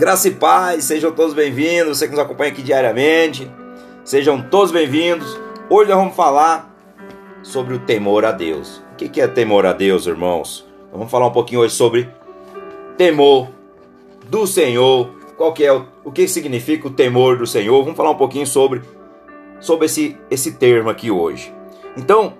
Graça e paz, sejam todos bem-vindos. Você que nos acompanha aqui diariamente, sejam todos bem-vindos. Hoje nós vamos falar sobre o temor a Deus. O que é temor a Deus, irmãos? Vamos falar um pouquinho hoje sobre temor do Senhor. Qual que é o, o que significa o temor do Senhor? Vamos falar um pouquinho sobre sobre esse esse termo aqui hoje. Então,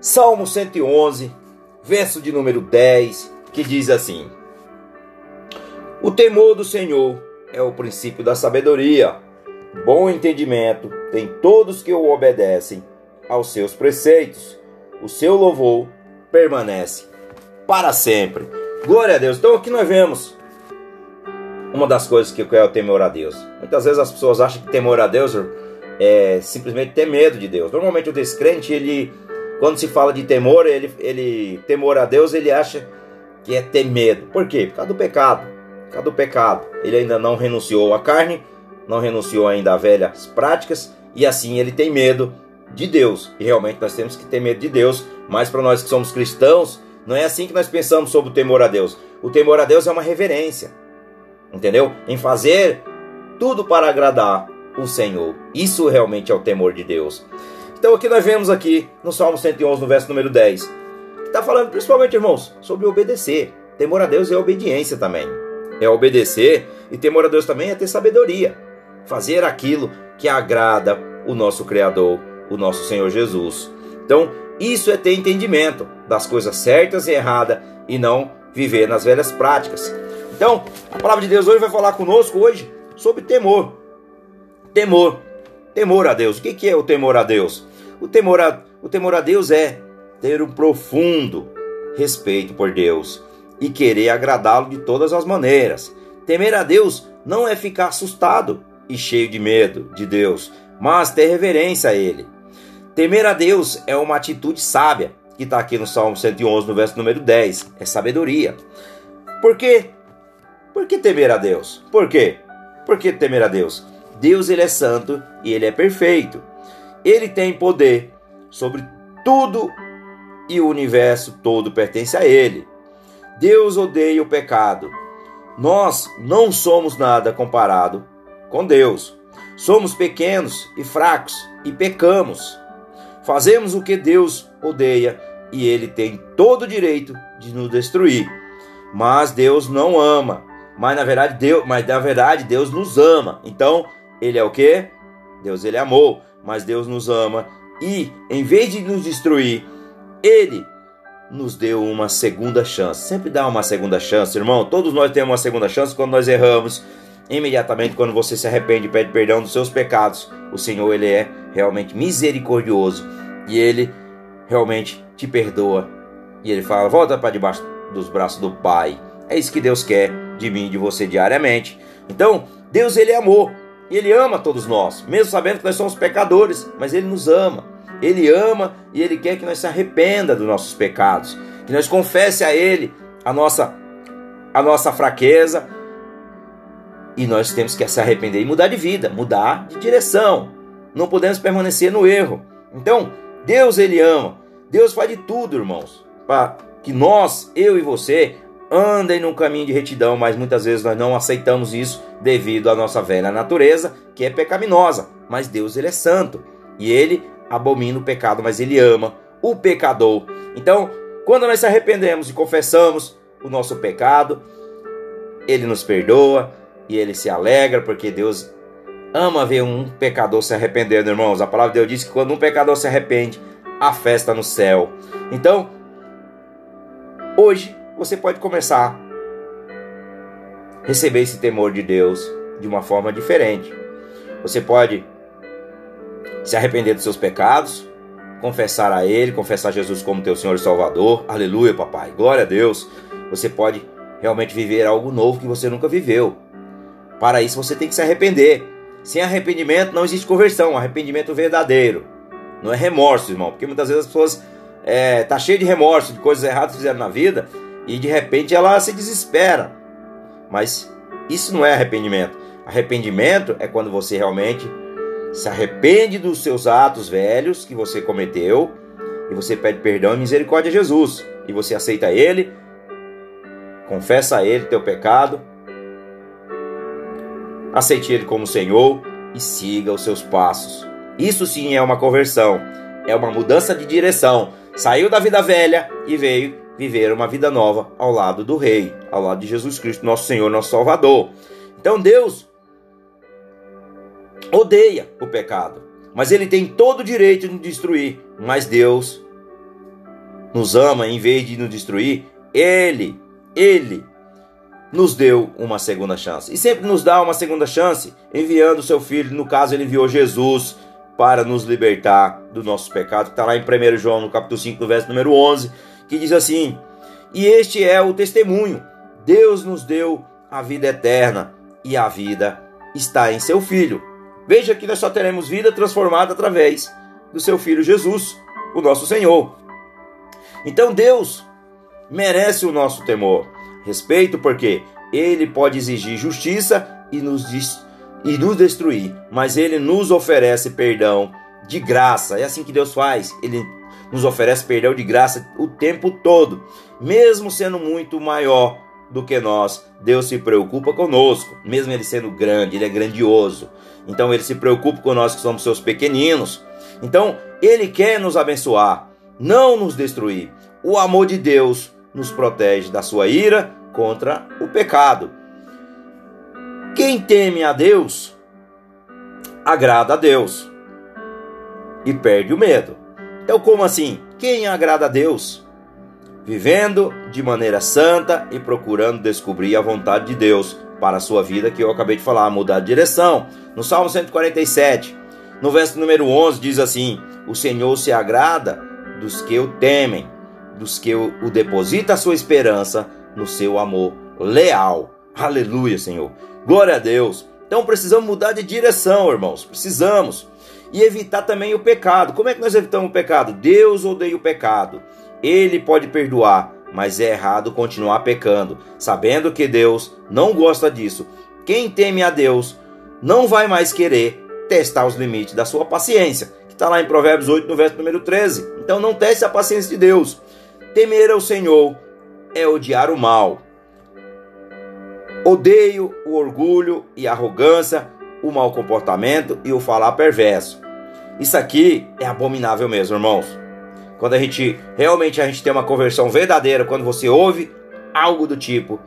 Salmo 111, verso de número 10, que diz assim: O temor do Senhor é o princípio da sabedoria. Bom entendimento tem todos que o obedecem aos seus preceitos. O seu louvor permanece para sempre. Glória a Deus. Então aqui nós vemos uma das coisas que é o temor a Deus. Muitas vezes as pessoas acham que temor a Deus é simplesmente ter medo de Deus. Normalmente o descrente, ele, quando se fala de temor, ele, ele temor a Deus, ele acha que é ter medo. Por quê? Por causa do pecado. Do pecado. Ele ainda não renunciou à carne, não renunciou ainda a velhas práticas, e assim ele tem medo de Deus. E realmente nós temos que ter medo de Deus, mas para nós que somos cristãos, não é assim que nós pensamos sobre o temor a Deus. O temor a Deus é uma reverência. Entendeu? Em fazer tudo para agradar o Senhor. Isso realmente é o temor de Deus. Então aqui nós vemos aqui no Salmo 111, no verso número 10, está falando principalmente, irmãos, sobre obedecer. Temor a Deus é obediência também. É obedecer e temor a Deus também é ter sabedoria. Fazer aquilo que agrada o nosso Criador, o nosso Senhor Jesus. Então, isso é ter entendimento das coisas certas e erradas e não viver nas velhas práticas. Então, a palavra de Deus hoje vai falar conosco hoje sobre temor. Temor. Temor a Deus. O que é o temor a Deus? O temor a, o temor a Deus é ter um profundo respeito por Deus e querer agradá-lo de todas as maneiras. Temer a Deus não é ficar assustado e cheio de medo de Deus, mas ter reverência a Ele. Temer a Deus é uma atitude sábia, que está aqui no Salmo 111, no verso número 10. É sabedoria. Por quê? Por que temer a Deus? Por quê? Por que temer a Deus? Deus ele é santo e ele é perfeito. Ele tem poder sobre tudo e o universo todo pertence a ele. Deus odeia o pecado. Nós não somos nada comparado com Deus. Somos pequenos e fracos e pecamos. Fazemos o que Deus odeia e ele tem todo o direito de nos destruir. Mas Deus não ama. Mas na verdade Deus, mas na verdade Deus nos ama. Então, ele é o que? Deus ele amou, mas Deus nos ama e em vez de nos destruir, ele nos deu uma segunda chance. Sempre dá uma segunda chance, irmão. Todos nós temos uma segunda chance quando nós erramos. Imediatamente quando você se arrepende e pede perdão dos seus pecados, o Senhor ele é realmente misericordioso e ele realmente te perdoa. E ele fala: "Volta para debaixo dos braços do Pai". É isso que Deus quer de mim e de você diariamente. Então, Deus ele é amor. E ele ama todos nós, mesmo sabendo que nós somos pecadores, mas ele nos ama. Ele ama e ele quer que nós se arrependa dos nossos pecados, que nós confesse a ele a nossa a nossa fraqueza. E nós temos que se arrepender e mudar de vida, mudar de direção. Não podemos permanecer no erro. Então, Deus ele ama. Deus faz de tudo, irmãos, para que nós, eu e você, andem num caminho de retidão, mas muitas vezes nós não aceitamos isso devido à nossa velha natureza, que é pecaminosa. Mas Deus ele é santo e ele abomina o pecado, mas ele ama o pecador. Então, quando nós se arrependemos e confessamos o nosso pecado, ele nos perdoa e ele se alegra porque Deus ama ver um pecador se arrependendo, irmãos. A palavra de Deus diz que quando um pecador se arrepende, a festa no céu. Então, hoje você pode começar a receber esse temor de Deus de uma forma diferente. Você pode se arrepender dos seus pecados, confessar a Ele, confessar Jesus como teu Senhor e Salvador. Aleluia, papai. Glória a Deus. Você pode realmente viver algo novo que você nunca viveu. Para isso você tem que se arrepender. Sem arrependimento não existe conversão, arrependimento verdadeiro. Não é remorso, irmão, porque muitas vezes as pessoas é, tá cheio de remorso de coisas erradas que fizeram na vida e de repente ela se desespera. Mas isso não é arrependimento. Arrependimento é quando você realmente se arrepende dos seus atos velhos que você cometeu e você pede perdão e misericórdia a Jesus e você aceita Ele, confessa a Ele teu pecado aceite Ele como Senhor e siga os seus passos. Isso sim é uma conversão, é uma mudança de direção. Saiu da vida velha e veio viver uma vida nova ao lado do Rei, ao lado de Jesus Cristo, nosso Senhor, nosso Salvador. Então Deus odeia o pecado, mas Ele tem todo o direito de nos destruir. Mas Deus nos ama em vez de nos destruir. Ele, Ele nos deu uma segunda chance. E sempre nos dá uma segunda chance, enviando o seu Filho. No caso, Ele enviou Jesus para nos libertar do nosso pecado. Está lá em 1 João, no capítulo 5, no verso número 11, que diz assim: E este é o testemunho: Deus nos deu a vida eterna, e a vida está em seu Filho. Veja que nós só teremos vida transformada através do seu Filho Jesus, o nosso Senhor. Então Deus merece o nosso temor, respeito, porque Ele pode exigir justiça e nos, e nos destruir, mas Ele nos oferece perdão de graça. É assim que Deus faz. Ele nos oferece perdão de graça o tempo todo, mesmo sendo muito maior do que nós. Deus se preocupa conosco, mesmo ele sendo grande, ele é grandioso. Então ele se preocupa com nós que somos seus pequeninos. Então ele quer nos abençoar, não nos destruir. O amor de Deus nos protege da sua ira contra o pecado. Quem teme a Deus agrada a Deus e perde o medo. Então, como assim? Quem agrada a Deus? Vivendo de maneira santa e procurando descobrir a vontade de Deus para a sua vida, que eu acabei de falar, mudar de direção. No Salmo 147, no verso número 11, diz assim: O Senhor se agrada dos que o temem, dos que o, deposita a sua esperança no seu amor leal. Aleluia, Senhor. Glória a Deus. Então precisamos mudar de direção, irmãos. Precisamos e evitar também o pecado. Como é que nós evitamos o pecado? Deus odeia o pecado. Ele pode perdoar, mas é errado continuar pecando, sabendo que Deus não gosta disso. Quem teme a Deus não vai mais querer testar os limites da sua paciência, que está lá em Provérbios 8, no verso número 13. Então não teste a paciência de Deus. Temer ao Senhor é odiar o mal. Odeio o orgulho e a arrogância, o mau comportamento e o falar perverso. Isso aqui é abominável mesmo, irmãos. Quando a gente realmente a gente tem uma conversão verdadeira, quando você ouve algo do tipo,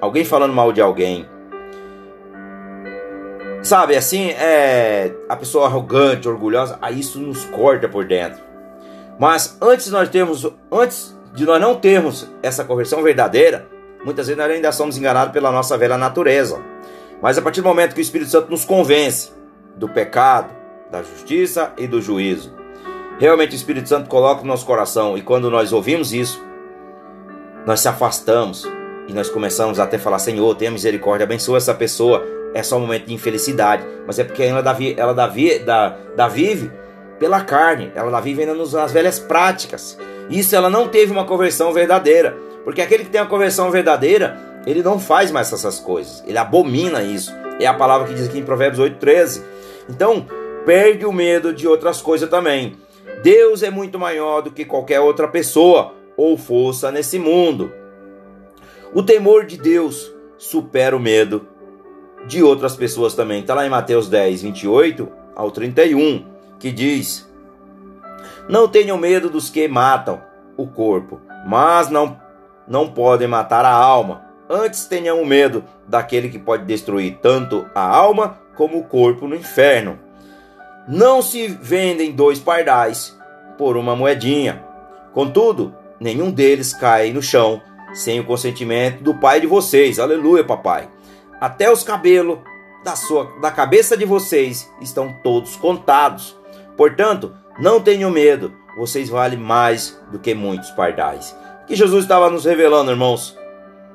alguém falando mal de alguém, sabe, assim, é a pessoa arrogante, orgulhosa, aí isso nos corta por dentro. Mas antes nós temos, antes de nós não termos essa conversão verdadeira, muitas vezes nós ainda somos enganados pela nossa velha natureza. Mas a partir do momento que o Espírito Santo nos convence do pecado, da justiça e do juízo, realmente o Espírito Santo coloca no nosso coração e quando nós ouvimos isso, nós se afastamos e nós começamos até falar: Senhor, tenha misericórdia, abençoa essa pessoa. É só um momento de infelicidade, mas é porque ela dá, ela dá, dá, dá vive pela carne, ela dá vive ainda nas velhas práticas. Isso ela não teve uma conversão verdadeira, porque aquele que tem uma conversão verdadeira, ele não faz mais essas coisas, ele abomina isso. É a palavra que diz aqui em Provérbios 8,13. Então, perde o medo de outras coisas também. Deus é muito maior do que qualquer outra pessoa ou força nesse mundo. O temor de Deus supera o medo de outras pessoas também. Está lá em Mateus 10, 28 ao 31, que diz: Não tenham medo dos que matam o corpo, mas não, não podem matar a alma. Antes tenham medo daquele que pode destruir tanto a alma como o corpo no inferno. Não se vendem dois pardais por uma moedinha. Contudo, nenhum deles cai no chão sem o consentimento do pai de vocês. Aleluia, papai. Até os cabelos da sua da cabeça de vocês estão todos contados. Portanto, não tenham medo, vocês valem mais do que muitos pardais. Que Jesus estava nos revelando, irmãos,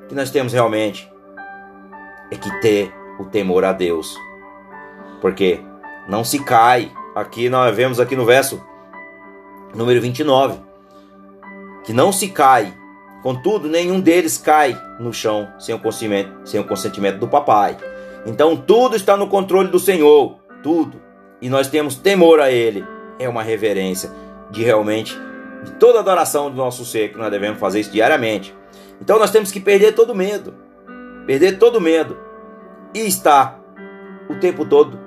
que nós temos realmente é que ter o temor a Deus. Porque não se cai. Aqui nós vemos aqui no verso número 29 que não se cai. Contudo, nenhum deles cai no chão sem o consentimento, sem o consentimento do papai. Então tudo está no controle do Senhor, tudo. E nós temos temor a ele. É uma reverência de realmente de toda adoração do nosso ser que nós devemos fazer isso diariamente. Então nós temos que perder todo medo. Perder todo medo e estar o tempo todo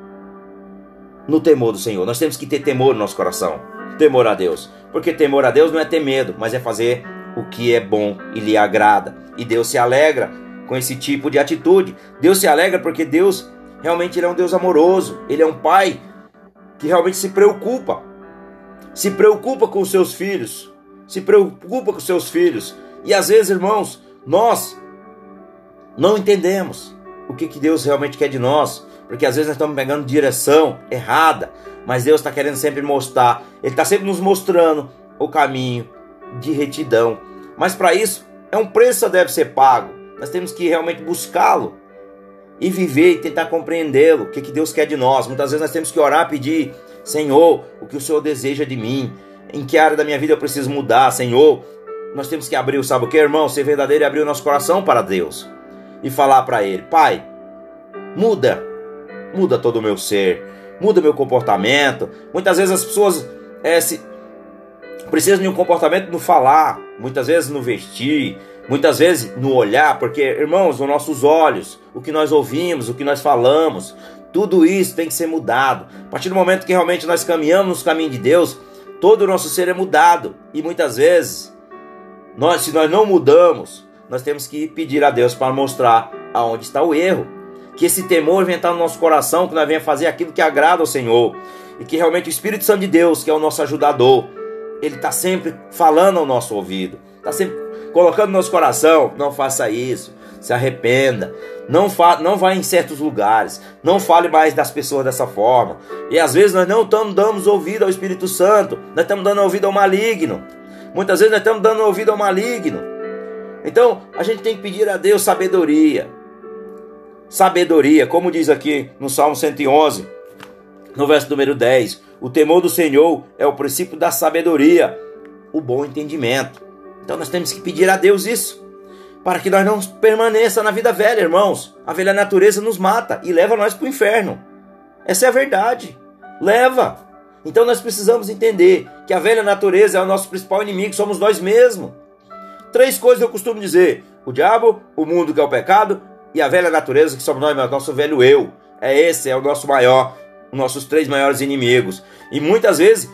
no temor do Senhor. Nós temos que ter temor no nosso coração. Temor a Deus. Porque temor a Deus não é ter medo, mas é fazer o que é bom e lhe agrada. E Deus se alegra com esse tipo de atitude. Deus se alegra porque Deus realmente é um Deus amoroso. Ele é um pai que realmente se preocupa. Se preocupa com os seus filhos. Se preocupa com os seus filhos. E às vezes, irmãos, nós não entendemos o que, que Deus realmente quer de nós, porque às vezes nós estamos pegando direção errada, mas Deus está querendo sempre mostrar, Ele está sempre nos mostrando o caminho de retidão. Mas para isso, é um preço que deve ser pago. Nós temos que realmente buscá-lo e viver e tentar compreendê-lo, o que, que Deus quer de nós. Muitas vezes nós temos que orar, pedir, Senhor, o que o Senhor deseja de mim, em que área da minha vida eu preciso mudar, Senhor. Nós temos que abrir, sabe o que, irmão? Ser verdadeiro e abrir o nosso coração para Deus e falar para Ele: Pai, muda, muda todo o meu ser, muda meu comportamento. Muitas vezes as pessoas é, se, precisam de um comportamento no falar, muitas vezes no vestir, muitas vezes no olhar, porque, irmãos, os nossos olhos, o que nós ouvimos, o que nós falamos, tudo isso tem que ser mudado. A partir do momento que realmente nós caminhamos no caminho de Deus, todo o nosso ser é mudado. E muitas vezes, nós, se nós não mudamos, nós temos que pedir a Deus para mostrar aonde está o erro. Que esse temor venha estar no nosso coração, que nós venha fazer aquilo que agrada ao Senhor. E que realmente o Espírito Santo de Deus, que é o nosso ajudador, ele está sempre falando ao nosso ouvido, está sempre colocando no nosso coração: não faça isso, se arrependa, não, fa não vá em certos lugares, não fale mais das pessoas dessa forma. E às vezes nós não estamos dando ouvido ao Espírito Santo, nós estamos dando ouvido ao maligno. Muitas vezes nós estamos dando ouvido ao maligno. Então, a gente tem que pedir a Deus sabedoria. Sabedoria, como diz aqui no Salmo 111, no verso número 10: O temor do Senhor é o princípio da sabedoria, o bom entendimento. Então, nós temos que pedir a Deus isso, para que nós não permaneça na vida velha, irmãos. A velha natureza nos mata e leva nós para o inferno. Essa é a verdade. Leva. Então, nós precisamos entender que a velha natureza é o nosso principal inimigo, somos nós mesmos. Três coisas eu costumo dizer: o diabo, o mundo que é o pecado e a velha natureza que somos nós, nosso velho eu. É esse, é o nosso maior, os nossos três maiores inimigos. E muitas vezes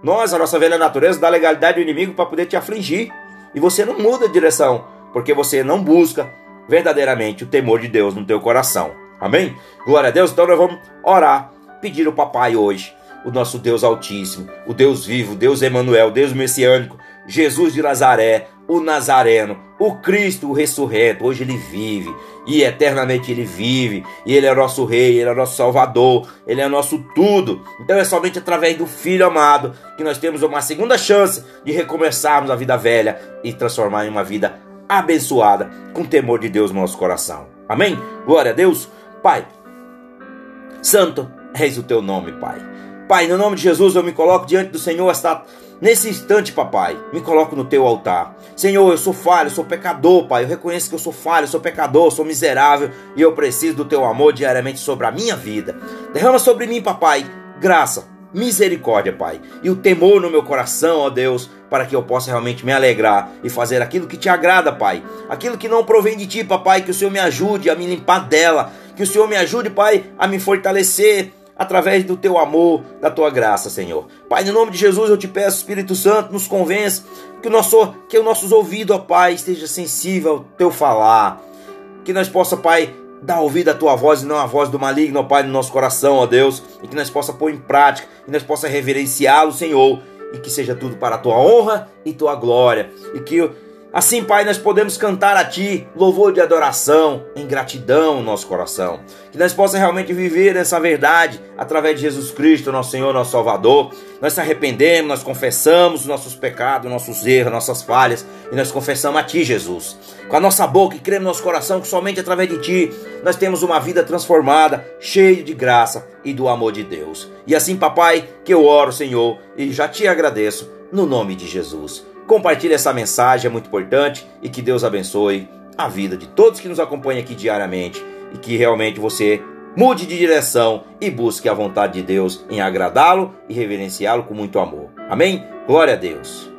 nós, a nossa velha natureza, dá legalidade ao inimigo para poder te afligir. E você não muda de direção, porque você não busca verdadeiramente o temor de Deus no teu coração. Amém? Glória a Deus. Então nós vamos orar, pedir o papai hoje, o nosso Deus Altíssimo, o Deus vivo, Deus Emanuel, Deus messiânico, Jesus de Nazaré, o Nazareno, o Cristo o ressurreto. Hoje ele vive e eternamente ele vive. E ele é nosso rei, ele é nosso salvador, ele é nosso tudo. Então é somente através do Filho amado que nós temos uma segunda chance de recomeçarmos a vida velha e transformar em uma vida abençoada com temor de Deus no nosso coração. Amém? Glória a Deus. Pai, Santo és o teu nome, Pai. Pai, no nome de Jesus eu me coloco diante do Senhor esta Nesse instante, papai, me coloco no teu altar. Senhor, eu sou falho, eu sou pecador, pai. Eu reconheço que eu sou falho, eu sou pecador, eu sou miserável e eu preciso do teu amor diariamente sobre a minha vida. Derrama sobre mim, papai, graça, misericórdia, pai, e o temor no meu coração, ó Deus, para que eu possa realmente me alegrar e fazer aquilo que te agrada, pai. Aquilo que não provém de ti, papai, que o Senhor me ajude a me limpar dela, que o Senhor me ajude, pai, a me fortalecer através do teu amor, da tua graça, Senhor. Pai, no nome de Jesus eu te peço, Espírito Santo, nos convence que o nosso que os nossos ouvidos, ó Pai, esteja sensível ao teu falar. Que nós possa, Pai, dar ouvido à tua voz e não à voz do maligno, ó Pai, no nosso coração, ó Deus, e que nós possa pôr em prática, que nós possa reverenciá-lo, Senhor, e que seja tudo para a tua honra e tua glória, e que Assim, Pai, nós podemos cantar a Ti louvor de adoração, em gratidão no nosso coração. Que nós possamos realmente viver essa verdade através de Jesus Cristo, nosso Senhor, nosso Salvador. Nós se arrependemos, nós confessamos os nossos pecados, nossos erros, nossas falhas, e nós confessamos a Ti, Jesus. Com a nossa boca e cremos no nosso coração que somente através de Ti nós temos uma vida transformada, cheia de graça e do amor de Deus. E assim, Papai, que eu oro, Senhor, e já te agradeço, no nome de Jesus. Compartilhe essa mensagem, é muito importante e que Deus abençoe a vida de todos que nos acompanham aqui diariamente e que realmente você mude de direção e busque a vontade de Deus em agradá-lo e reverenciá-lo com muito amor. Amém? Glória a Deus.